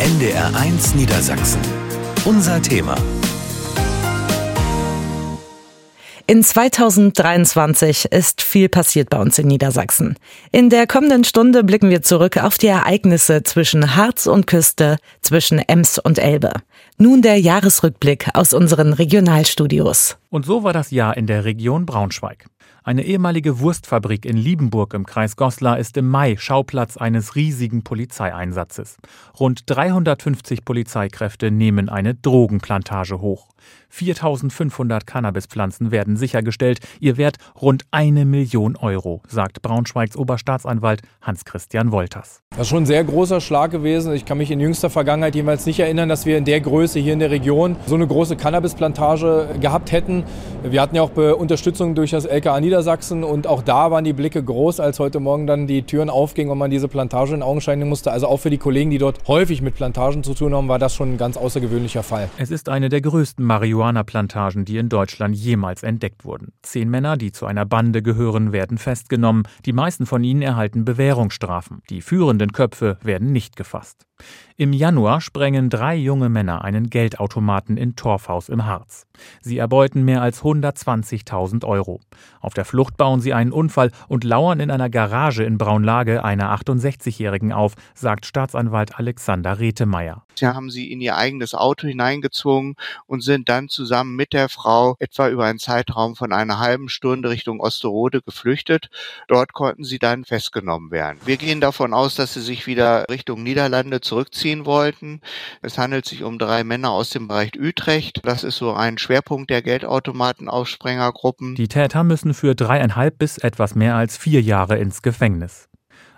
NDR1 Niedersachsen. Unser Thema. In 2023 ist viel passiert bei uns in Niedersachsen. In der kommenden Stunde blicken wir zurück auf die Ereignisse zwischen Harz und Küste, zwischen Ems und Elbe. Nun der Jahresrückblick aus unseren Regionalstudios. Und so war das Jahr in der Region Braunschweig. Eine ehemalige Wurstfabrik in Liebenburg im Kreis Goslar ist im Mai Schauplatz eines riesigen Polizeieinsatzes. Rund 350 Polizeikräfte nehmen eine Drogenplantage hoch. 4500 Cannabispflanzen werden sichergestellt, ihr Wert rund eine Million Euro, sagt Braunschweigs Oberstaatsanwalt Hans-Christian Wolters. Das ist schon ein sehr großer Schlag gewesen. Ich kann mich in jüngster Vergangenheit jeweils nicht erinnern, dass wir in der Größe hier in der Region so eine große Cannabisplantage gehabt hätten. Wir hatten ja auch Unterstützung durch das LKA Niedersachsen und auch da waren die Blicke groß, als heute Morgen dann die Türen aufgingen und man diese Plantage in Augenschein nehmen musste. Also auch für die Kollegen, die dort häufig mit Plantagen zu tun haben, war das schon ein ganz außergewöhnlicher Fall. Es ist eine der größten Marihuana-Plantagen, die in Deutschland jemals entdeckt wurden. Zehn Männer, die zu einer Bande gehören, werden festgenommen. Die meisten von ihnen erhalten Bewährungsstrafen. Die führenden Köpfe werden nicht gefasst. Im Januar sprengen drei junge Männer einen Geldautomaten in Torfhaus im Harz. Sie erbeuten mehr als 120.000 Euro. Auf der Flucht bauen sie einen Unfall und lauern in einer Garage in Braunlage einer 68-Jährigen auf, sagt Staatsanwalt Alexander Rethemeyer. Sie haben sie in ihr eigenes Auto hineingezwungen und sind dann zusammen mit der Frau etwa über einen Zeitraum von einer halben Stunde Richtung Osterode geflüchtet. Dort konnten sie dann festgenommen werden. Wir gehen davon aus, dass sie sich wieder Richtung Niederlande zurückziehen wollten. Es handelt sich um drei Männer aus dem Bereich Utrecht. Das ist so ein Schwerpunkt der Geldautomatenaufsprengergruppen. Die Täter müssen für dreieinhalb bis etwas mehr als vier Jahre ins Gefängnis.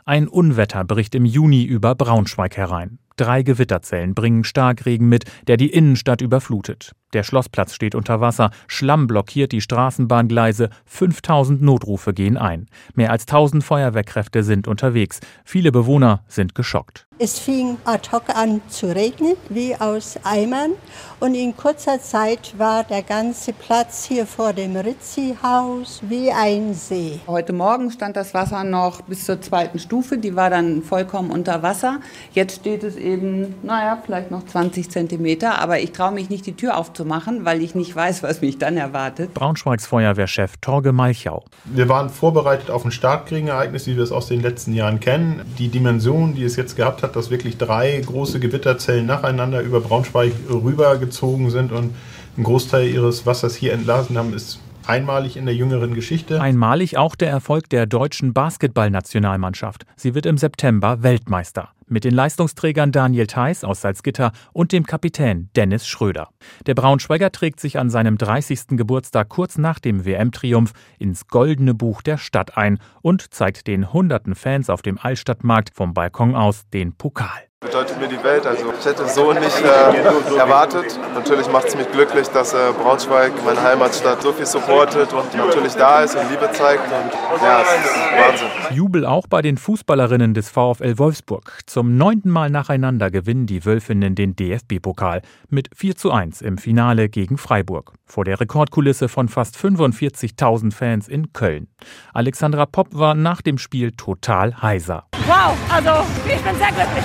Ein Unwetter bricht im Juni über Braunschweig herein. Drei Gewitterzellen bringen Starkregen mit, der die Innenstadt überflutet. Der Schlossplatz steht unter Wasser, Schlamm blockiert die Straßenbahngleise, 5000 Notrufe gehen ein. Mehr als 1000 Feuerwehrkräfte sind unterwegs. Viele Bewohner sind geschockt. Es fing ad hoc an zu regnen, wie aus Eimern. Und in kurzer Zeit war der ganze Platz hier vor dem Ritzi-Haus wie ein See. Heute Morgen stand das Wasser noch bis zur zweiten Stufe. Die war dann vollkommen unter Wasser. Jetzt steht es eben, naja, vielleicht noch 20 Zentimeter. Aber ich traue mich nicht, die Tür aufzumachen, weil ich nicht weiß, was mich dann erwartet. Braunschweigs Feuerwehrchef Torge Malchau. Wir waren vorbereitet auf ein Starkregenereignis, wie wir es aus den letzten Jahren kennen. Die Dimension, die es jetzt gehabt hat, hat, dass wirklich drei große Gewitterzellen nacheinander über Braunschweig rübergezogen sind und einen Großteil ihres Wassers hier entlassen haben, ist einmalig in der jüngeren Geschichte. Einmalig auch der Erfolg der deutschen Basketballnationalmannschaft. Sie wird im September Weltmeister. Mit den Leistungsträgern Daniel Theiss aus Salzgitter und dem Kapitän Dennis Schröder. Der Braunschweiger trägt sich an seinem 30. Geburtstag kurz nach dem WM-Triumph ins goldene Buch der Stadt ein und zeigt den hunderten Fans auf dem Altstadtmarkt vom Balkon aus den Pokal bedeutet mir die Welt. Also ich hätte so nicht äh, erwartet. Natürlich macht es mich glücklich, dass äh, Braunschweig, meine Heimatstadt, so viel supportet und natürlich da ist und Liebe zeigt. Und ja, es ist Wahnsinn. Jubel auch bei den Fußballerinnen des VfL Wolfsburg. Zum neunten Mal nacheinander gewinnen die Wölfinnen den DFB-Pokal mit 4 zu 1 im Finale gegen Freiburg. Vor der Rekordkulisse von fast 45.000 Fans in Köln. Alexandra Popp war nach dem Spiel total heiser. Wow, also ich bin sehr glücklich.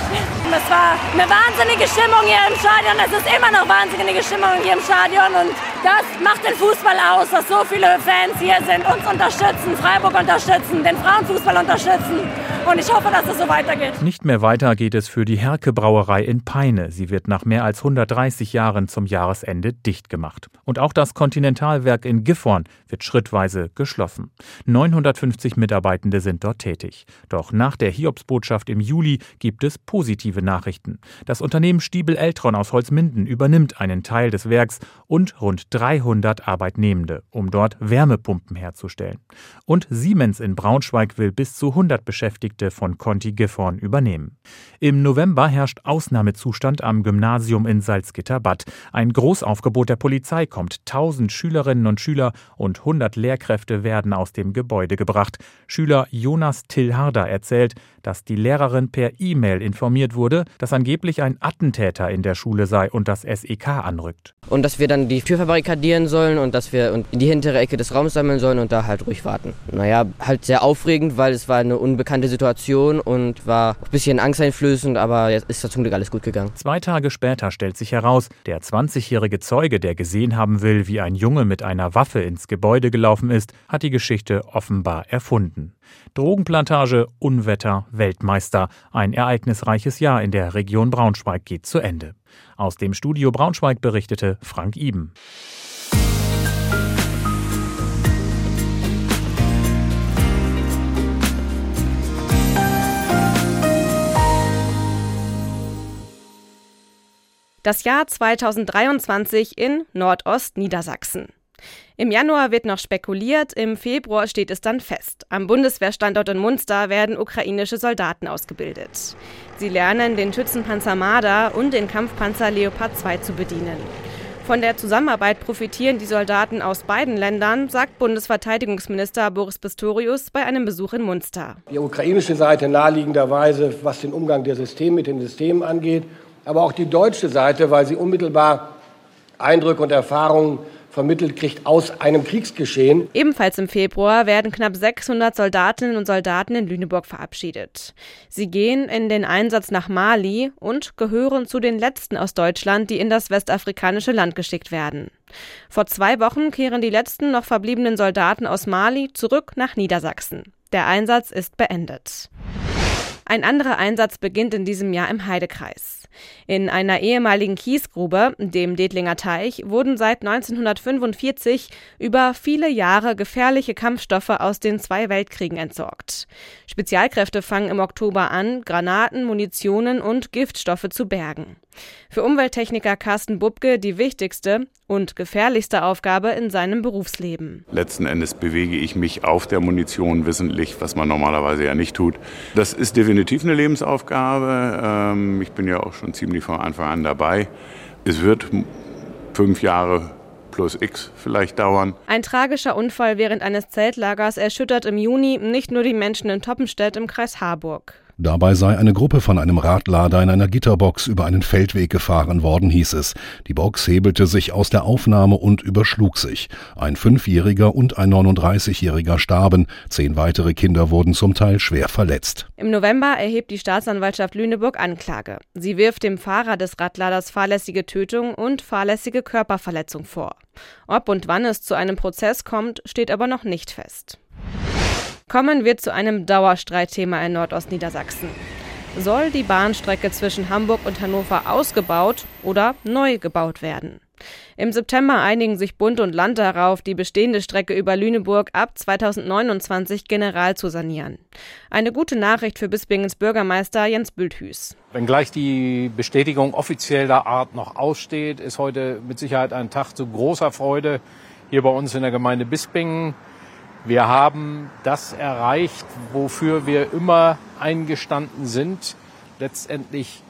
Es war eine wahnsinnige Stimmung hier im Stadion. Es ist immer noch wahnsinnige Stimmung hier im Stadion. Und das macht den Fußball aus, dass so viele Fans hier sind, uns unterstützen, Freiburg unterstützen, den Frauenfußball unterstützen. Und ich hoffe, dass es so weitergeht. Nicht mehr weiter geht es für die Herke Brauerei in Peine. Sie wird nach mehr als 130 Jahren zum Jahresende dicht gemacht. Und auch das Kontinentalwerk in Gifhorn wird schrittweise geschlossen. 950 Mitarbeitende sind dort tätig. Doch nach der Hiobsbotschaft im Juli gibt es positive Nachrichten. Das Unternehmen Stiebel Eltron aus Holzminden übernimmt einen Teil des Werks und rund 300 Arbeitnehmende, um dort Wärmepumpen herzustellen. Und Siemens in Braunschweig will bis zu 100 Beschäftigte von Conti Gifhorn übernehmen. Im November herrscht Ausnahmezustand am Gymnasium in Salzgitter-Bad. Ein Großaufgebot der Polizei kommt. 1000 Schülerinnen und Schüler und 100 Lehrkräfte werden aus dem Gebäude gebracht. Schüler Jonas Tillharder erzählt, dass die Lehrerin per E-Mail informiert wurde, dass angeblich ein Attentäter in der Schule sei und das SEK anrückt. Und dass wir dann die Tür verbarrikadieren sollen und dass wir in die hintere Ecke des Raums sammeln sollen und da halt ruhig warten. Naja, halt sehr aufregend, weil es war eine unbekannte Situation und war ein bisschen angsteinflößend, aber jetzt ist da zum Glück alles gut gegangen. Zwei Tage später stellt sich heraus, der 20-jährige Zeuge, der gesehen haben will, wie ein Junge mit einer Waffe ins Gebäude gelaufen ist, hat die Geschichte offenbar erfunden. Drogenplantage, Unwetter, Weltmeister. Ein ereignisreiches Jahr in der Region Braunschweig geht zu Ende. Aus dem Studio Braunschweig berichtete Frank Iben. Das Jahr 2023 in Nordostniedersachsen. Im Januar wird noch spekuliert, im Februar steht es dann fest. Am Bundeswehrstandort in Munster werden ukrainische Soldaten ausgebildet. Sie lernen, den Schützenpanzer Marder und den Kampfpanzer Leopard 2 zu bedienen. Von der Zusammenarbeit profitieren die Soldaten aus beiden Ländern, sagt Bundesverteidigungsminister Boris Pistorius bei einem Besuch in Munster. Die ukrainische Seite naheliegenderweise, was den Umgang der Systeme mit den Systemen angeht, aber auch die deutsche Seite, weil sie unmittelbar Eindrücke und Erfahrungen vermittelt kriegt aus einem Kriegsgeschehen. Ebenfalls im Februar werden knapp 600 Soldatinnen und Soldaten in Lüneburg verabschiedet. Sie gehen in den Einsatz nach Mali und gehören zu den letzten aus Deutschland, die in das westafrikanische Land geschickt werden. Vor zwei Wochen kehren die letzten noch verbliebenen Soldaten aus Mali zurück nach Niedersachsen. Der Einsatz ist beendet. Ein anderer Einsatz beginnt in diesem Jahr im Heidekreis. In einer ehemaligen Kiesgrube, dem Detlinger Teich, wurden seit 1945 über viele Jahre gefährliche Kampfstoffe aus den zwei Weltkriegen entsorgt. Spezialkräfte fangen im Oktober an, Granaten, Munitionen und Giftstoffe zu bergen. Für Umwelttechniker Carsten Bubke die wichtigste und gefährlichste Aufgabe in seinem Berufsleben. Letzten Endes bewege ich mich auf der Munition wissentlich, was man normalerweise ja nicht tut. Das ist definitiv eine Lebensaufgabe. Ähm, ich bin ja auch schon ziemlich von Anfang an dabei. Es wird fünf Jahre plus X vielleicht dauern. Ein tragischer Unfall während eines Zeltlagers erschüttert im Juni nicht nur die Menschen in Toppenstedt im Kreis Harburg. Dabei sei eine Gruppe von einem Radlader in einer Gitterbox über einen Feldweg gefahren worden, hieß es. Die Box hebelte sich aus der Aufnahme und überschlug sich. Ein Fünfjähriger und ein 39-Jähriger starben, zehn weitere Kinder wurden zum Teil schwer verletzt. Im November erhebt die Staatsanwaltschaft Lüneburg Anklage. Sie wirft dem Fahrer des Radladers fahrlässige Tötung und fahrlässige Körperverletzung vor. Ob und wann es zu einem Prozess kommt, steht aber noch nicht fest. Kommen wir zu einem Dauerstreitthema in Nordostniedersachsen. Soll die Bahnstrecke zwischen Hamburg und Hannover ausgebaut oder neu gebaut werden? Im September einigen sich Bund und Land darauf, die bestehende Strecke über Lüneburg ab 2029 general zu sanieren. Eine gute Nachricht für Bispingens Bürgermeister Jens Bülthüß. Wenngleich die Bestätigung offizieller Art noch aussteht, ist heute mit Sicherheit ein Tag zu großer Freude hier bei uns in der Gemeinde Bispingen. Wir haben das erreicht, wofür wir immer eingestanden sind. Letztendlich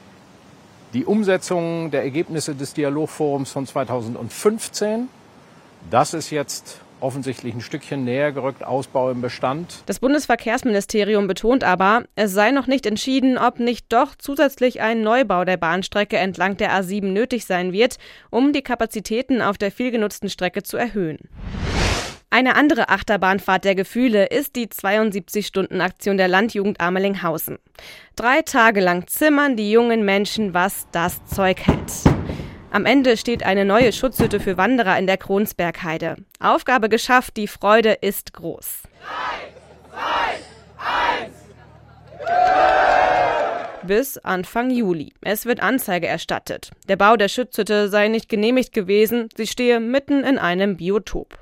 die Umsetzung der Ergebnisse des Dialogforums von 2015. Das ist jetzt offensichtlich ein Stückchen näher gerückt, Ausbau im Bestand. Das Bundesverkehrsministerium betont aber, es sei noch nicht entschieden, ob nicht doch zusätzlich ein Neubau der Bahnstrecke entlang der A7 nötig sein wird, um die Kapazitäten auf der vielgenutzten Strecke zu erhöhen. Eine andere Achterbahnfahrt der Gefühle ist die 72-Stunden-Aktion der Landjugend Amelinghausen. Drei Tage lang zimmern die jungen Menschen, was das Zeug hält. Am Ende steht eine neue Schutzhütte für Wanderer in der Kronsbergheide. Aufgabe geschafft, die Freude ist groß. Drei, zwei, eins. Bis Anfang Juli. Es wird Anzeige erstattet. Der Bau der Schutzhütte sei nicht genehmigt gewesen, sie stehe mitten in einem Biotop.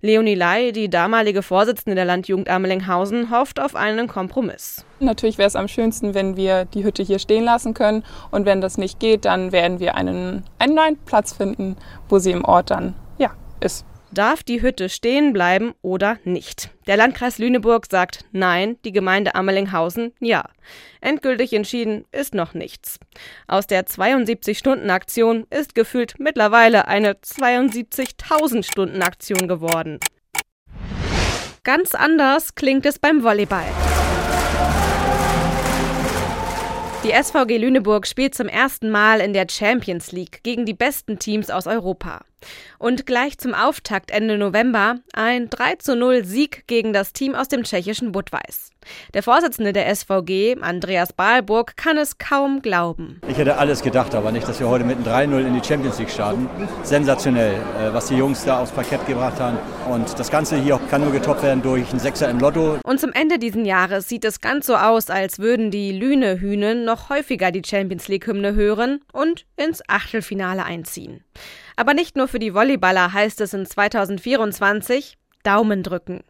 Leonie Lai, die damalige Vorsitzende der Landjugend Amelinghausen, hofft auf einen Kompromiss. Natürlich wäre es am schönsten, wenn wir die Hütte hier stehen lassen können. Und wenn das nicht geht, dann werden wir einen, einen neuen Platz finden, wo sie im Ort dann ja, ist. Darf die Hütte stehen bleiben oder nicht? Der Landkreis Lüneburg sagt Nein, die Gemeinde Ammelinghausen ja. Endgültig entschieden ist noch nichts. Aus der 72-Stunden-Aktion ist gefühlt mittlerweile eine 72.000-Stunden-Aktion geworden. Ganz anders klingt es beim Volleyball. Die SVG Lüneburg spielt zum ersten Mal in der Champions League gegen die besten Teams aus Europa. Und gleich zum Auftakt Ende November ein 3 zu 0 Sieg gegen das Team aus dem tschechischen Budweis. Der Vorsitzende der SVG, Andreas Balburg, kann es kaum glauben. Ich hätte alles gedacht, aber nicht, dass wir heute mit einem 3-0 in die Champions League starten. Sensationell, äh, was die Jungs da aufs Parkett gebracht haben. Und das Ganze hier kann nur getoppt werden durch einen Sechser im Lotto. Und zum Ende dieses Jahres sieht es ganz so aus, als würden die Lüne-Hühnen noch häufiger die Champions League-Hymne hören und ins Achtelfinale einziehen. Aber nicht nur für die Volleyballer heißt es in 2024 Daumen drücken.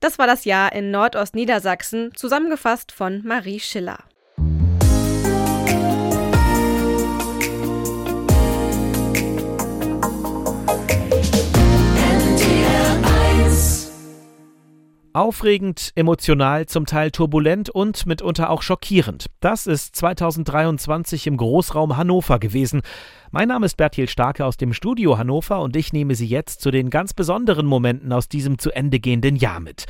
Das war das Jahr in Nordostniedersachsen, zusammengefasst von Marie Schiller. Aufregend, emotional, zum Teil turbulent und mitunter auch schockierend. Das ist 2023 im Großraum Hannover gewesen. Mein Name ist Bertil Starke aus dem Studio Hannover und ich nehme Sie jetzt zu den ganz besonderen Momenten aus diesem zu Ende gehenden Jahr mit.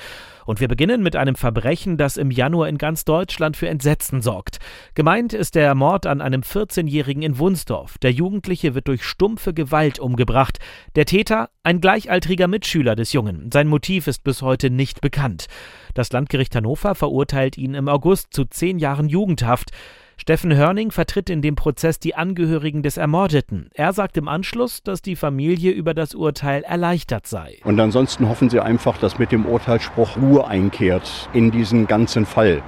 Und wir beginnen mit einem Verbrechen, das im Januar in ganz Deutschland für Entsetzen sorgt. Gemeint ist der Mord an einem 14-Jährigen in Wunsdorf. Der Jugendliche wird durch stumpfe Gewalt umgebracht. Der Täter, ein gleichaltriger Mitschüler des Jungen. Sein Motiv ist bis heute nicht bekannt. Das Landgericht Hannover verurteilt ihn im August zu zehn Jahren Jugendhaft. Steffen Hörning vertritt in dem Prozess die Angehörigen des Ermordeten. Er sagt im Anschluss, dass die Familie über das Urteil erleichtert sei. Und ansonsten hoffen sie einfach, dass mit dem Urteilsspruch Ruhe einkehrt in diesen ganzen Fall.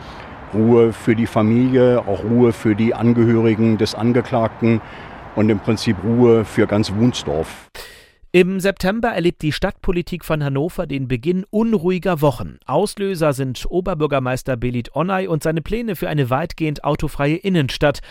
Ruhe für die Familie, auch Ruhe für die Angehörigen des Angeklagten und im Prinzip Ruhe für ganz Wunsdorf. Im September erlebt die Stadtpolitik von Hannover den Beginn unruhiger Wochen. Auslöser sind Oberbürgermeister Belit Onay und seine Pläne für eine weitgehend autofreie Innenstadt.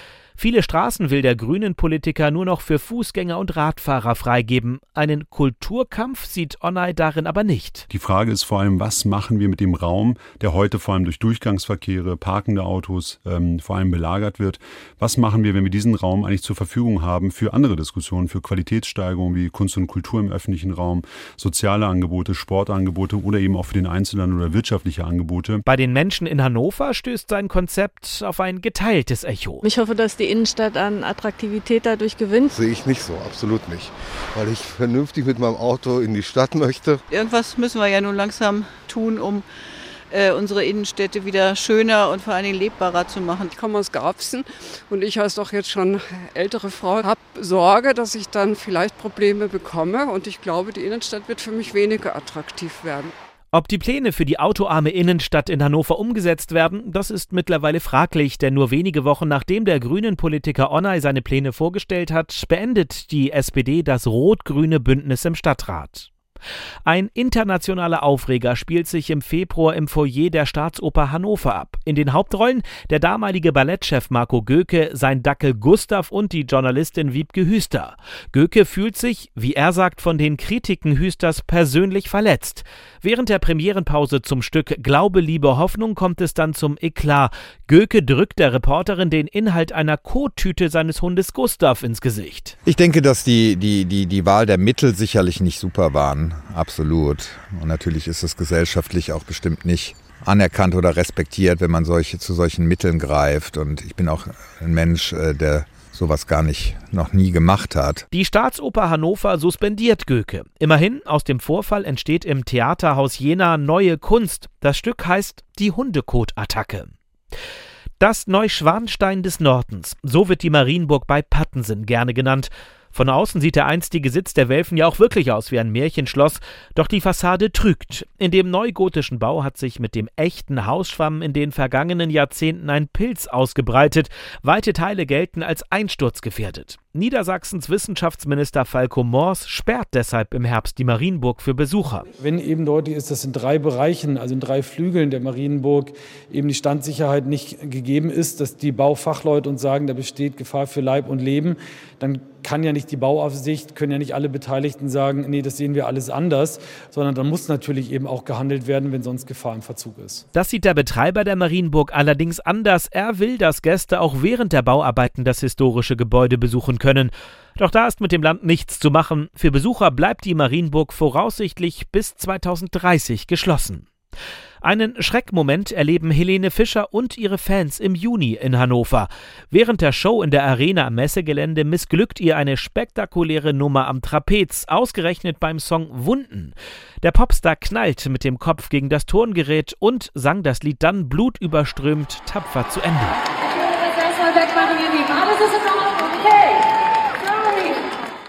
Viele Straßen will der grünen Politiker nur noch für Fußgänger und Radfahrer freigeben. Einen Kulturkampf sieht Onay darin aber nicht. Die Frage ist vor allem, was machen wir mit dem Raum, der heute vor allem durch Durchgangsverkehre, parkende Autos ähm, vor allem belagert wird. Was machen wir, wenn wir diesen Raum eigentlich zur Verfügung haben für andere Diskussionen, für Qualitätssteigerungen wie Kunst und Kultur im öffentlichen Raum, soziale Angebote, Sportangebote oder eben auch für den Einzelnen oder wirtschaftliche Angebote. Bei den Menschen in Hannover stößt sein Konzept auf ein geteiltes Echo. Ich hoffe, dass die Innenstadt an Attraktivität dadurch gewinnt? Sehe ich nicht so, absolut nicht. Weil ich vernünftig mit meinem Auto in die Stadt möchte. Irgendwas müssen wir ja nun langsam tun, um äh, unsere Innenstädte wieder schöner und vor allen Dingen lebbarer zu machen. Ich komme aus Grafsen und ich als doch jetzt schon ältere Frau habe Sorge, dass ich dann vielleicht Probleme bekomme und ich glaube, die Innenstadt wird für mich weniger attraktiv werden. Ob die Pläne für die autoarme Innenstadt in Hannover umgesetzt werden, das ist mittlerweile fraglich, denn nur wenige Wochen nachdem der grünen Politiker Onay seine Pläne vorgestellt hat, beendet die SPD das rot-grüne Bündnis im Stadtrat. Ein internationaler Aufreger spielt sich im Februar im Foyer der Staatsoper Hannover ab. In den Hauptrollen der damalige Ballettchef Marco Göke, sein Dackel Gustav und die Journalistin Wiebke Hüster. Göke fühlt sich, wie er sagt, von den Kritiken Hüsters persönlich verletzt. Während der Premierenpause zum Stück Glaube, Liebe, Hoffnung kommt es dann zum Eklat. Göke drückt der Reporterin den Inhalt einer Kottüte seines Hundes Gustav ins Gesicht. Ich denke, dass die, die, die, die Wahl der Mittel sicherlich nicht super waren absolut. Und natürlich ist es gesellschaftlich auch bestimmt nicht anerkannt oder respektiert, wenn man solche, zu solchen Mitteln greift. Und ich bin auch ein Mensch, äh, der sowas gar nicht noch nie gemacht hat. Die Staatsoper Hannover suspendiert Göke. Immerhin, aus dem Vorfall entsteht im Theaterhaus Jena neue Kunst. Das Stück heißt Die Hundekot-Attacke. Das Neuschwanstein des Nordens, so wird die Marienburg bei Pattensen gerne genannt. Von außen sieht der einstige Sitz der Welfen ja auch wirklich aus wie ein Märchenschloss, doch die Fassade trügt. In dem neugotischen Bau hat sich mit dem echten Hausschwamm in den vergangenen Jahrzehnten ein Pilz ausgebreitet. Weite Teile gelten als einsturzgefährdet. Niedersachsens Wissenschaftsminister Falco Mors sperrt deshalb im Herbst die Marienburg für Besucher. Wenn eben deutlich ist, dass in drei Bereichen, also in drei Flügeln der Marienburg, eben die Standsicherheit nicht gegeben ist, dass die Baufachleute uns sagen, da besteht Gefahr für Leib und Leben, dann kann ja nicht die Bauaufsicht, können ja nicht alle Beteiligten sagen, nee, das sehen wir alles anders, sondern dann muss natürlich eben auch gehandelt werden, wenn sonst Gefahr im Verzug ist. Das sieht der Betreiber der Marienburg allerdings anders. Er will, dass Gäste auch während der Bauarbeiten das historische Gebäude besuchen können. Doch da ist mit dem Land nichts zu machen. Für Besucher bleibt die Marienburg voraussichtlich bis 2030 geschlossen. Einen Schreckmoment erleben Helene Fischer und ihre Fans im Juni in Hannover. Während der Show in der Arena am Messegelände missglückt ihr eine spektakuläre Nummer am Trapez, ausgerechnet beim Song Wunden. Der Popstar knallt mit dem Kopf gegen das Turngerät und sang das Lied dann blutüberströmt tapfer zu Ende.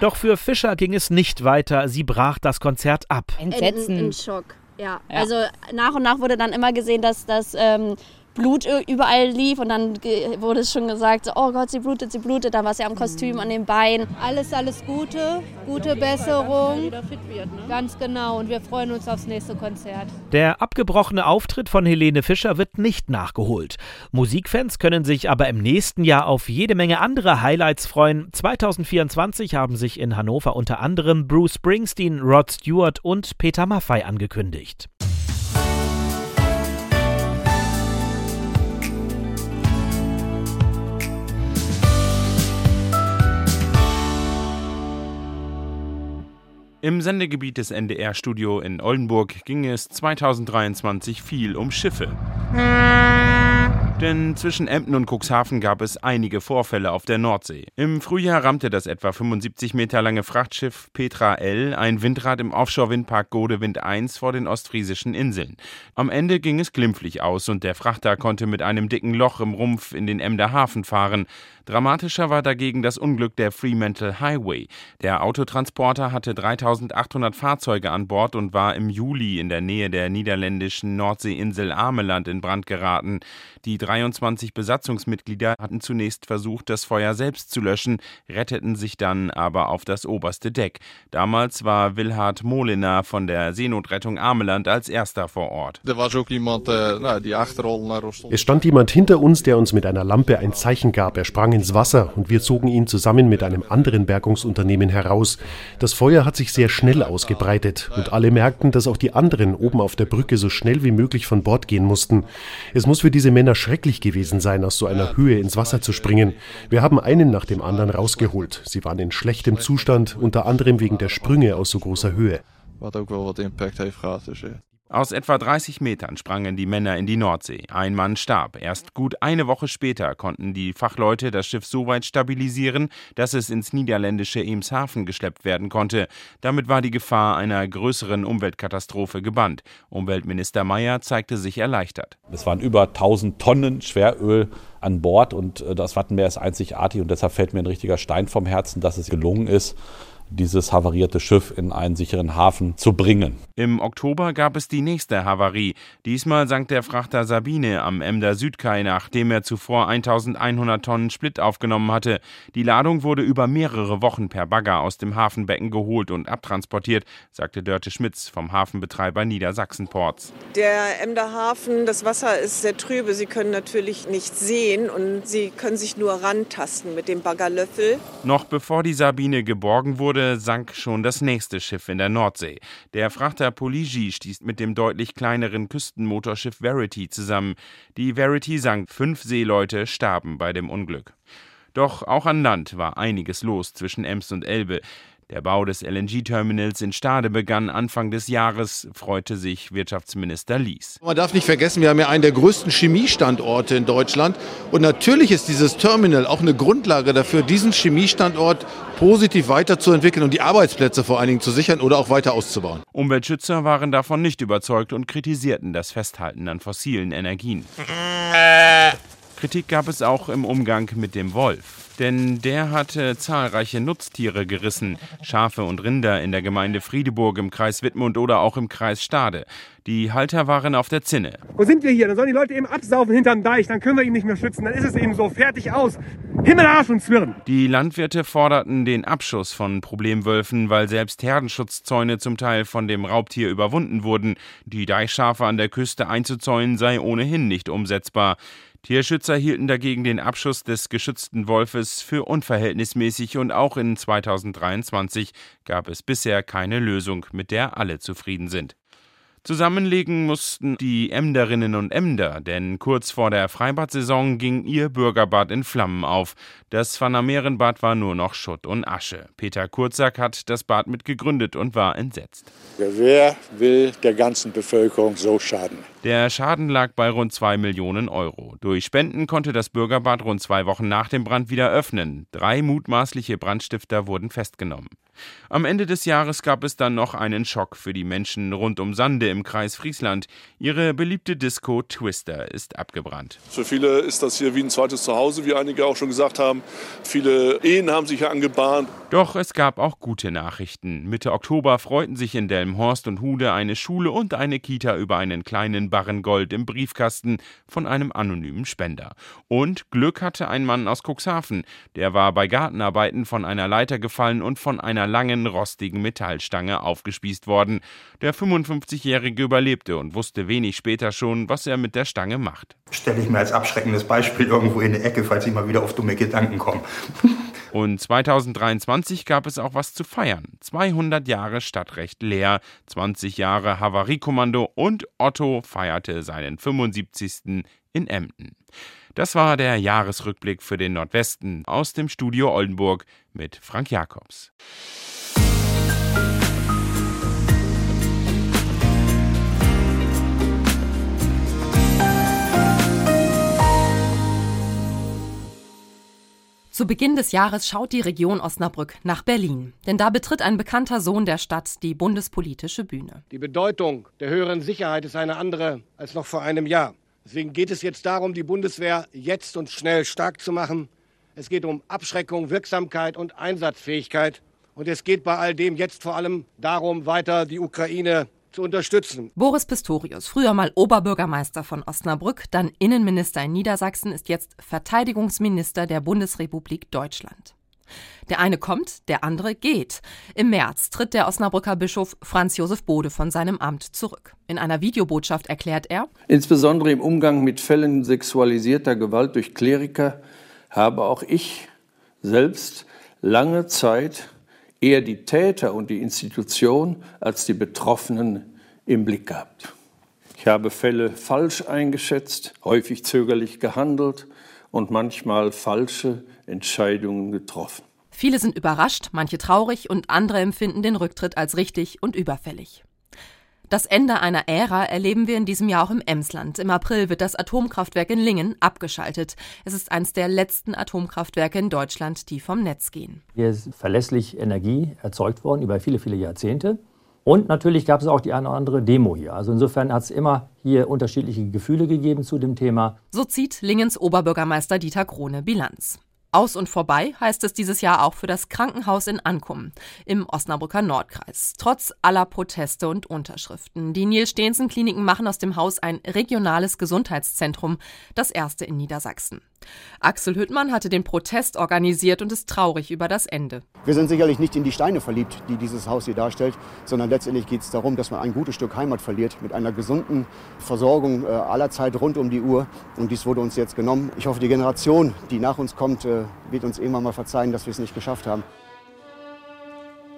Doch für Fischer ging es nicht weiter. Sie brach das Konzert ab. Entsetzen. In, in Schock. Ja. ja. also nach und nach wurde dann immer gesehen, dass das ähm, Blut überall lief und dann wurde es schon gesagt, so, oh Gott, sie blutet, sie blutet, da war sie am Kostüm, an den Beinen. Alles, alles Gute, gute Besserung. Wird, ne? Ganz genau und wir freuen uns aufs nächste Konzert. Der abgebrochene Auftritt von Helene Fischer wird nicht nachgeholt. Musikfans können sich aber im nächsten Jahr auf jede Menge andere Highlights freuen. 2024 haben sich in Hannover unter anderem Bruce Springsteen, Rod Stewart und Peter Maffay angekündigt. Im Sendegebiet des NDR-Studio in Oldenburg ging es 2023 viel um Schiffe. Denn zwischen Emden und Cuxhaven gab es einige Vorfälle auf der Nordsee. Im Frühjahr rammte das etwa 75 Meter lange Frachtschiff Petra L ein Windrad im Offshore-Windpark Gode Wind 1 vor den ostfriesischen Inseln. Am Ende ging es glimpflich aus und der Frachter konnte mit einem dicken Loch im Rumpf in den Emder Hafen fahren. Dramatischer war dagegen das Unglück der Fremantle Highway. Der Autotransporter hatte 3800 Fahrzeuge an Bord und war im Juli in der Nähe der niederländischen Nordseeinsel Ameland in Brand geraten. Die 23 Besatzungsmitglieder hatten zunächst versucht, das Feuer selbst zu löschen, retteten sich dann aber auf das oberste Deck. Damals war Wilhard Moliner von der Seenotrettung Ameland als erster vor Ort. Eh, es stand jemand hinter uns, der uns mit einer Lampe ein Zeichen gab. Er sprang ins Wasser und wir zogen ihn zusammen mit einem anderen Bergungsunternehmen heraus. Das Feuer hat sich sehr schnell ausgebreitet und alle merkten, dass auch die anderen oben auf der Brücke so schnell wie möglich von Bord gehen mussten. Es muss für diese Männer schrecklich gewesen sein, aus so einer Höhe ins Wasser zu springen. Wir haben einen nach dem anderen rausgeholt. Sie waren in schlechtem Zustand, unter anderem wegen der Sprünge aus so großer Höhe. Wat ook wel wat impact heeft gehad. Dus, aus etwa 30 Metern sprangen die Männer in die Nordsee. Ein Mann starb. Erst gut eine Woche später konnten die Fachleute das Schiff so weit stabilisieren, dass es ins niederländische Emshaven geschleppt werden konnte. Damit war die Gefahr einer größeren Umweltkatastrophe gebannt. Umweltminister Mayer zeigte sich erleichtert. Es waren über 1000 Tonnen Schweröl an Bord und äh, das Wattenmeer ist einzigartig und deshalb fällt mir ein richtiger Stein vom Herzen, dass es gelungen ist, dieses havarierte Schiff in einen sicheren Hafen zu bringen. Im Oktober gab es die nächste Havarie. Diesmal sank der Frachter Sabine am Emder Südkai, nachdem er zuvor 1100 Tonnen Split aufgenommen hatte. Die Ladung wurde über mehrere Wochen per Bagger aus dem Hafenbecken geholt und abtransportiert, sagte Dörte Schmitz vom Hafenbetreiber Niedersachsenports. Der Emder Hafen, das Wasser ist sehr trübe. Sie können natürlich nicht sehen und Sie können sich nur rantasten mit dem Baggerlöffel. Noch bevor die Sabine geborgen wurde, Stunde sank schon das nächste Schiff in der Nordsee. Der Frachter Poligi stieß mit dem deutlich kleineren Küstenmotorschiff Verity zusammen. Die Verity sank, fünf Seeleute starben bei dem Unglück. Doch auch an Land war einiges los zwischen Ems und Elbe. Der Bau des LNG-Terminals in Stade begann Anfang des Jahres, freute sich Wirtschaftsminister Lies. Man darf nicht vergessen, wir haben ja einen der größten Chemiestandorte in Deutschland. Und natürlich ist dieses Terminal auch eine Grundlage dafür, diesen Chemiestandort positiv weiterzuentwickeln und die Arbeitsplätze vor allen Dingen zu sichern oder auch weiter auszubauen. Umweltschützer waren davon nicht überzeugt und kritisierten das Festhalten an fossilen Energien. Kritik gab es auch im Umgang mit dem Wolf denn der hatte zahlreiche Nutztiere gerissen, Schafe und Rinder in der Gemeinde Friedeburg im Kreis Wittmund oder auch im Kreis Stade. Die Halter waren auf der Zinne. Wo sind wir hier? Dann sollen die Leute eben absaufen hinterm Deich, dann können wir ihn nicht mehr schützen. Dann ist es eben so, fertig aus. Himmel, Arsch und Zwirn. Die Landwirte forderten den Abschuss von Problemwölfen, weil selbst Herdenschutzzäune zum Teil von dem Raubtier überwunden wurden. Die Deichschafe an der Küste einzuzäunen sei ohnehin nicht umsetzbar. Tierschützer hielten dagegen den Abschuss des geschützten Wolfes für unverhältnismäßig und auch in 2023 gab es bisher keine Lösung, mit der alle zufrieden sind. Zusammenlegen mussten die Emderinnen und Emder, denn kurz vor der Freibadsaison ging ihr Bürgerbad in Flammen auf. Das Vanamerenbad war nur noch Schutt und Asche. Peter Kurzack hat das Bad mitgegründet und war entsetzt. Wer will der ganzen Bevölkerung so schaden? Der Schaden lag bei rund 2 Millionen Euro. Durch Spenden konnte das Bürgerbad rund zwei Wochen nach dem Brand wieder öffnen. Drei mutmaßliche Brandstifter wurden festgenommen. Am Ende des Jahres gab es dann noch einen Schock für die Menschen rund um Sande im Kreis Friesland. Ihre beliebte Disco Twister ist abgebrannt. Für viele ist das hier wie ein zweites Zuhause, wie einige auch schon gesagt haben. Viele Ehen haben sich hier angebahnt. Doch es gab auch gute Nachrichten. Mitte Oktober freuten sich in Delmhorst und Hude eine Schule und eine Kita über einen kleinen Barren Gold im Briefkasten von einem anonymen Spender. Und Glück hatte ein Mann aus Cuxhaven. Der war bei Gartenarbeiten von einer Leiter gefallen und von einer langen, rostigen Metallstange aufgespießt worden. Der 55-Jährige überlebte und wusste wenig später schon, was er mit der Stange macht. Stelle ich mir als abschreckendes Beispiel irgendwo in die Ecke, falls ich mal wieder auf dumme Gedanken komme. Und 2023 gab es auch was zu feiern. 200 Jahre Stadtrecht leer, 20 Jahre Havariekommando und Otto feierte seinen 75. in Emden. Das war der Jahresrückblick für den Nordwesten aus dem Studio Oldenburg mit Frank Jacobs. Zu Beginn des Jahres schaut die Region Osnabrück nach Berlin. Denn da betritt ein bekannter Sohn der Stadt die bundespolitische Bühne. Die Bedeutung der höheren Sicherheit ist eine andere als noch vor einem Jahr. Deswegen geht es jetzt darum, die Bundeswehr jetzt und schnell stark zu machen. Es geht um Abschreckung, Wirksamkeit und Einsatzfähigkeit. Und es geht bei all dem jetzt vor allem darum, weiter die Ukraine zu unterstützen. Boris Pistorius, früher mal Oberbürgermeister von Osnabrück, dann Innenminister in Niedersachsen, ist jetzt Verteidigungsminister der Bundesrepublik Deutschland. Der eine kommt, der andere geht. Im März tritt der Osnabrücker Bischof Franz Josef Bode von seinem Amt zurück. In einer Videobotschaft erklärt er, insbesondere im Umgang mit Fällen sexualisierter Gewalt durch Kleriker habe auch ich selbst lange Zeit eher die Täter und die Institution als die Betroffenen im Blick gehabt. Ich habe Fälle falsch eingeschätzt, häufig zögerlich gehandelt und manchmal falsche Entscheidungen getroffen. Viele sind überrascht, manche traurig und andere empfinden den Rücktritt als richtig und überfällig. Das Ende einer Ära erleben wir in diesem Jahr auch im Emsland. Im April wird das Atomkraftwerk in Lingen abgeschaltet. Es ist eines der letzten Atomkraftwerke in Deutschland, die vom Netz gehen. Hier ist verlässlich Energie erzeugt worden über viele, viele Jahrzehnte. Und natürlich gab es auch die eine oder andere Demo hier. Also insofern hat es immer hier unterschiedliche Gefühle gegeben zu dem Thema. So zieht Lingens Oberbürgermeister Dieter Krone Bilanz. Aus und vorbei heißt es dieses Jahr auch für das Krankenhaus in Ankum im Osnabrücker Nordkreis. Trotz aller Proteste und Unterschriften. Die Nils-Stehensen-Kliniken machen aus dem Haus ein regionales Gesundheitszentrum, das erste in Niedersachsen. Axel Hüttmann hatte den Protest organisiert und ist traurig über das Ende. Wir sind sicherlich nicht in die Steine verliebt, die dieses Haus hier darstellt, sondern letztendlich geht es darum, dass man ein gutes Stück Heimat verliert mit einer gesunden Versorgung äh, aller Zeit rund um die Uhr. Und dies wurde uns jetzt genommen. Ich hoffe, die Generation, die nach uns kommt, äh, wird uns irgendwann mal verzeihen, dass wir es nicht geschafft haben.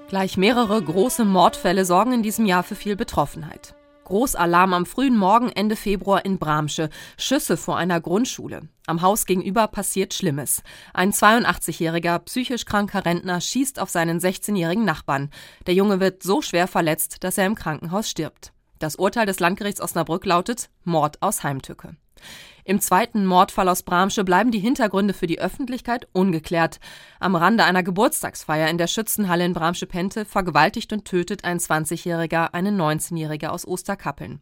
Gleich mehrere große Mordfälle sorgen in diesem Jahr für viel Betroffenheit. Großalarm am frühen Morgen Ende Februar in Bramsche. Schüsse vor einer Grundschule. Am Haus gegenüber passiert Schlimmes. Ein 82-jähriger psychisch kranker Rentner schießt auf seinen 16-jährigen Nachbarn. Der Junge wird so schwer verletzt, dass er im Krankenhaus stirbt. Das Urteil des Landgerichts Osnabrück lautet Mord aus Heimtücke. Im zweiten Mordfall aus Bramsche bleiben die Hintergründe für die Öffentlichkeit ungeklärt. Am Rande einer Geburtstagsfeier in der Schützenhalle in Bramsche-Pente vergewaltigt und tötet ein 20-Jähriger eine 19-Jährige aus Osterkappeln.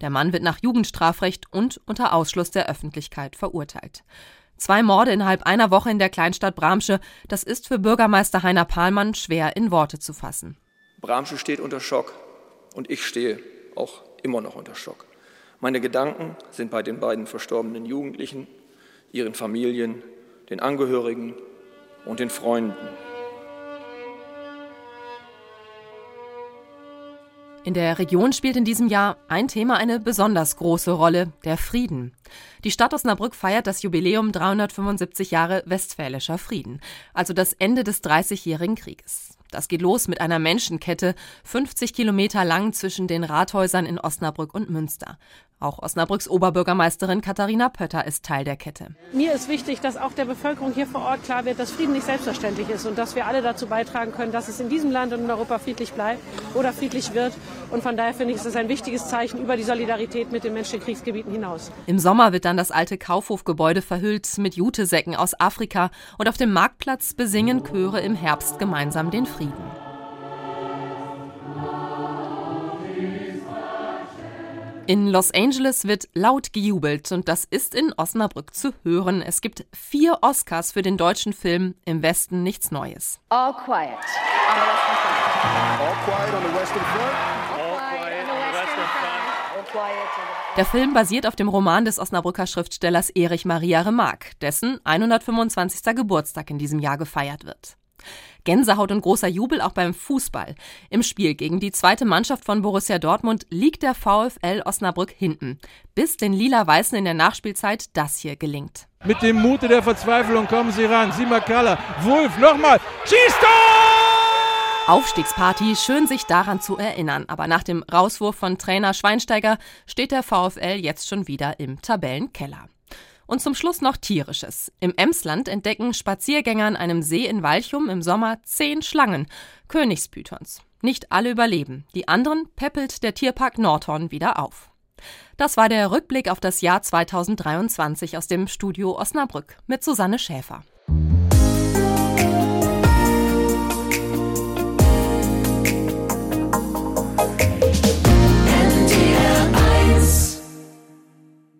Der Mann wird nach Jugendstrafrecht und unter Ausschluss der Öffentlichkeit verurteilt. Zwei Morde innerhalb einer Woche in der Kleinstadt Bramsche, das ist für Bürgermeister Heiner Pahlmann schwer in Worte zu fassen. Bramsche steht unter Schock und ich stehe auch immer noch unter Schock. Meine Gedanken sind bei den beiden verstorbenen Jugendlichen, ihren Familien, den Angehörigen und den Freunden. In der Region spielt in diesem Jahr ein Thema eine besonders große Rolle, der Frieden. Die Stadt Osnabrück feiert das Jubiläum 375 Jahre Westfälischer Frieden, also das Ende des Dreißigjährigen Krieges. Das geht los mit einer Menschenkette, 50 Kilometer lang zwischen den Rathäusern in Osnabrück und Münster. Auch Osnabrücks Oberbürgermeisterin Katharina Pötter ist Teil der Kette. Mir ist wichtig, dass auch der Bevölkerung hier vor Ort klar wird, dass Frieden nicht selbstverständlich ist und dass wir alle dazu beitragen können, dass es in diesem Land und in Europa friedlich bleibt oder friedlich wird. Und von daher finde ich, ist es ein wichtiges Zeichen über die Solidarität mit den Menschen in Kriegsgebieten hinaus. Im Sommer wird dann das alte Kaufhofgebäude verhüllt mit Jutesäcken aus Afrika und auf dem Marktplatz besingen Chöre im Herbst gemeinsam den Frieden. In Los Angeles wird laut gejubelt und das ist in Osnabrück zu hören. Es gibt vier Oscars für den deutschen Film Im Westen nichts Neues. All quiet on the Western Front. All quiet on the Western Front. All quiet on the Western Front. All quiet. Der Film basiert auf dem Roman des Osnabrücker Schriftstellers Erich Maria Remarque, dessen 125. Geburtstag in diesem Jahr gefeiert wird. Gänsehaut und großer Jubel auch beim Fußball. Im Spiel gegen die zweite Mannschaft von Borussia Dortmund liegt der VfL Osnabrück hinten, bis den Lila-Weißen in der Nachspielzeit das hier gelingt. Mit dem Mute der Verzweiflung kommen sie ran. Simakala, Wulf, nochmal, schießt Tor! Aufstiegsparty, schön sich daran zu erinnern. Aber nach dem Rauswurf von Trainer Schweinsteiger steht der VfL jetzt schon wieder im Tabellenkeller. Und zum Schluss noch Tierisches. Im Emsland entdecken Spaziergänger an einem See in Walchum im Sommer zehn Schlangen, Königspythons. Nicht alle überleben. Die anderen peppelt der Tierpark Nordhorn wieder auf. Das war der Rückblick auf das Jahr 2023 aus dem Studio Osnabrück mit Susanne Schäfer.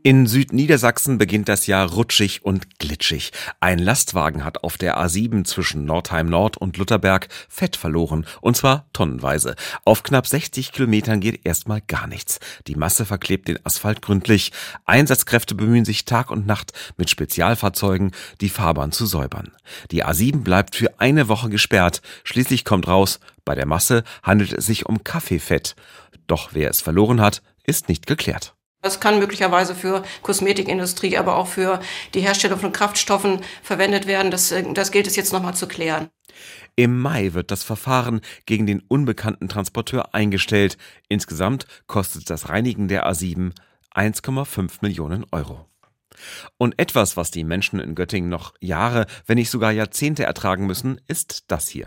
In Südniedersachsen beginnt das Jahr rutschig und glitschig. Ein Lastwagen hat auf der A7 zwischen Nordheim Nord und Lutherberg Fett verloren, und zwar tonnenweise. Auf knapp 60 Kilometern geht erstmal gar nichts. Die Masse verklebt den Asphalt gründlich. Einsatzkräfte bemühen sich Tag und Nacht mit Spezialfahrzeugen, die Fahrbahn zu säubern. Die A7 bleibt für eine Woche gesperrt. Schließlich kommt raus, bei der Masse handelt es sich um Kaffeefett. Doch wer es verloren hat, ist nicht geklärt. Das kann möglicherweise für Kosmetikindustrie, aber auch für die Herstellung von Kraftstoffen verwendet werden. Das, das gilt es jetzt nochmal zu klären. Im Mai wird das Verfahren gegen den unbekannten Transporteur eingestellt. Insgesamt kostet das Reinigen der A7 1,5 Millionen Euro. Und etwas, was die Menschen in Göttingen noch Jahre, wenn nicht sogar Jahrzehnte ertragen müssen, ist das hier.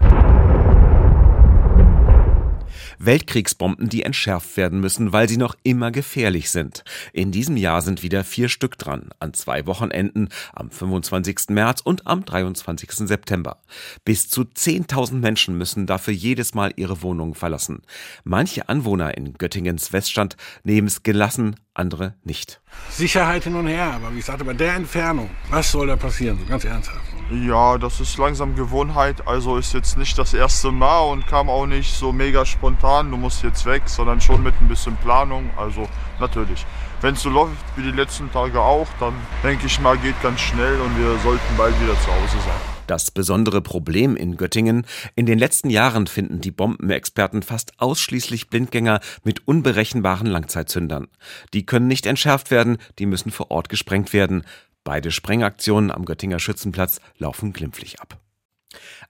Weltkriegsbomben, die entschärft werden müssen, weil sie noch immer gefährlich sind. In diesem Jahr sind wieder vier Stück dran, an zwei Wochenenden, am 25. März und am 23. September. Bis zu 10.000 Menschen müssen dafür jedes Mal ihre Wohnungen verlassen. Manche Anwohner in Göttingens Weststand nehmen es gelassen, andere nicht. Sicherheit hin und her, aber wie gesagt, bei der Entfernung, was soll da passieren, ganz ernsthaft? Ja, das ist langsam Gewohnheit. Also ist jetzt nicht das erste Mal und kam auch nicht so mega spontan, du musst jetzt weg, sondern schon mit ein bisschen Planung. Also natürlich. Wenn es so läuft wie die letzten Tage auch, dann denke ich mal, geht ganz schnell und wir sollten bald wieder zu Hause sein. Das besondere Problem in Göttingen, in den letzten Jahren finden die Bombenexperten fast ausschließlich Blindgänger mit unberechenbaren Langzeitzündern. Die können nicht entschärft werden, die müssen vor Ort gesprengt werden. Beide Sprengaktionen am Göttinger Schützenplatz laufen glimpflich ab.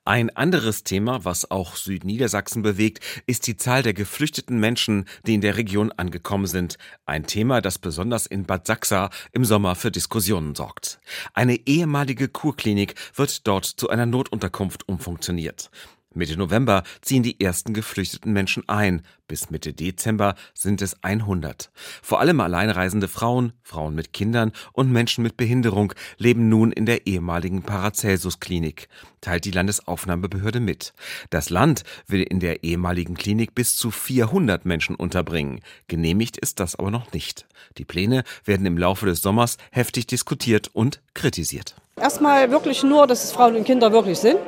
Ein anderes Thema, was auch Südniedersachsen bewegt, ist die Zahl der geflüchteten Menschen, die in der Region angekommen sind. Ein Thema, das besonders in Bad Sachsa im Sommer für Diskussionen sorgt. Eine ehemalige Kurklinik wird dort zu einer Notunterkunft umfunktioniert. Mitte November ziehen die ersten geflüchteten Menschen ein. Bis Mitte Dezember sind es 100. Vor allem alleinreisende Frauen, Frauen mit Kindern und Menschen mit Behinderung leben nun in der ehemaligen Paracelsus-Klinik, teilt die Landesaufnahmebehörde mit. Das Land will in der ehemaligen Klinik bis zu 400 Menschen unterbringen. Genehmigt ist das aber noch nicht. Die Pläne werden im Laufe des Sommers heftig diskutiert und kritisiert. Erstmal wirklich nur, dass es Frauen und Kinder wirklich sind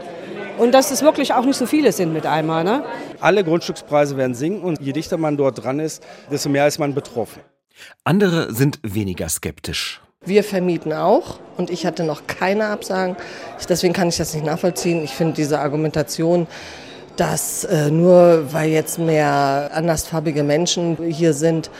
und dass es wirklich auch nicht so viele sind mit einmal. Ne? Alle Grundstückspreise werden sinken und je dichter man dort dran ist, desto mehr ist man betroffen. Andere sind weniger skeptisch. Wir vermieten auch und ich hatte noch keine Absagen. Deswegen kann ich das nicht nachvollziehen. Ich finde diese Argumentation, dass äh, nur weil jetzt mehr andersfarbige Menschen hier sind,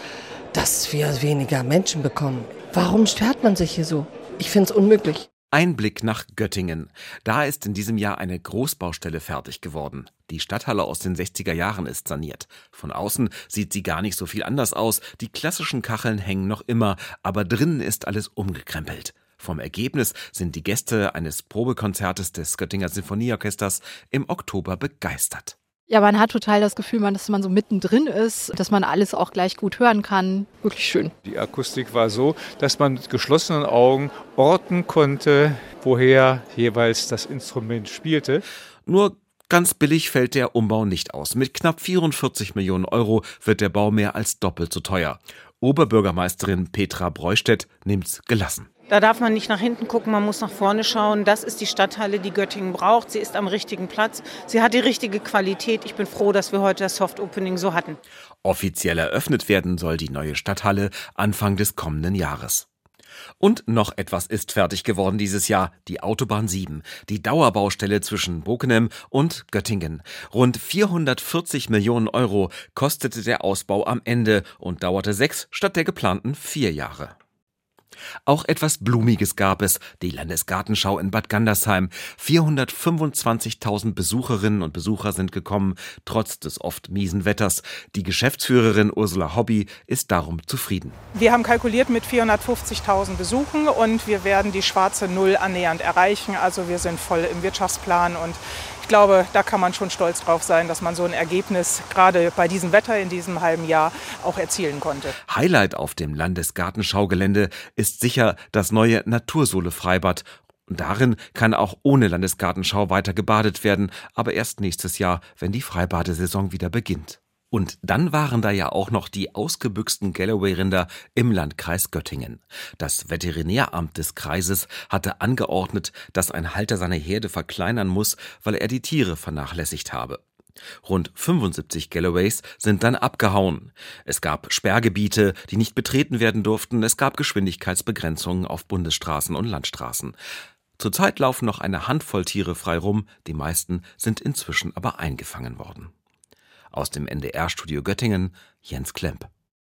dass wir weniger Menschen bekommen. Warum stört man sich hier so? Ich finde es unmöglich. Ein Blick nach Göttingen. Da ist in diesem Jahr eine Großbaustelle fertig geworden. Die Stadthalle aus den 60er Jahren ist saniert. Von außen sieht sie gar nicht so viel anders aus. Die klassischen Kacheln hängen noch immer, aber drinnen ist alles umgekrempelt. Vom Ergebnis sind die Gäste eines Probekonzertes des Göttinger Sinfonieorchesters im Oktober begeistert. Ja, man hat total das Gefühl, dass man so mittendrin ist, dass man alles auch gleich gut hören kann. Wirklich schön. Die Akustik war so, dass man mit geschlossenen Augen orten konnte, woher jeweils das Instrument spielte. Nur Ganz billig fällt der Umbau nicht aus. Mit knapp 44 Millionen Euro wird der Bau mehr als doppelt so teuer. Oberbürgermeisterin Petra Breustedt nimmt's gelassen. Da darf man nicht nach hinten gucken, man muss nach vorne schauen. Das ist die Stadthalle, die Göttingen braucht. Sie ist am richtigen Platz. Sie hat die richtige Qualität. Ich bin froh, dass wir heute das Soft Opening so hatten. Offiziell eröffnet werden soll die neue Stadthalle Anfang des kommenden Jahres. Und noch etwas ist fertig geworden dieses Jahr, die Autobahn 7, die Dauerbaustelle zwischen Bokenem und Göttingen. Rund 440 Millionen Euro kostete der Ausbau am Ende und dauerte sechs statt der geplanten vier Jahre. Auch etwas Blumiges gab es, die Landesgartenschau in Bad Gandersheim. 425.000 Besucherinnen und Besucher sind gekommen, trotz des oft miesen Wetters. Die Geschäftsführerin Ursula Hobby ist darum zufrieden. Wir haben kalkuliert mit 450.000 Besuchen und wir werden die schwarze Null annähernd erreichen. Also wir sind voll im Wirtschaftsplan und glaube, da kann man schon stolz drauf sein, dass man so ein Ergebnis gerade bei diesem Wetter in diesem halben Jahr auch erzielen konnte. Highlight auf dem Landesgartenschaugelände ist sicher das neue Natursohle-Freibad Darin kann auch ohne Landesgartenschau weiter gebadet werden, aber erst nächstes Jahr, wenn die Freibadesaison wieder beginnt. Und dann waren da ja auch noch die ausgebüxten Galloway-Rinder im Landkreis Göttingen. Das Veterinäramt des Kreises hatte angeordnet, dass ein Halter seine Herde verkleinern muss, weil er die Tiere vernachlässigt habe. Rund 75 Galloways sind dann abgehauen. Es gab Sperrgebiete, die nicht betreten werden durften. Es gab Geschwindigkeitsbegrenzungen auf Bundesstraßen und Landstraßen. Zurzeit laufen noch eine Handvoll Tiere frei rum, die meisten sind inzwischen aber eingefangen worden. Aus dem NDR-Studio Göttingen Jens Klemp.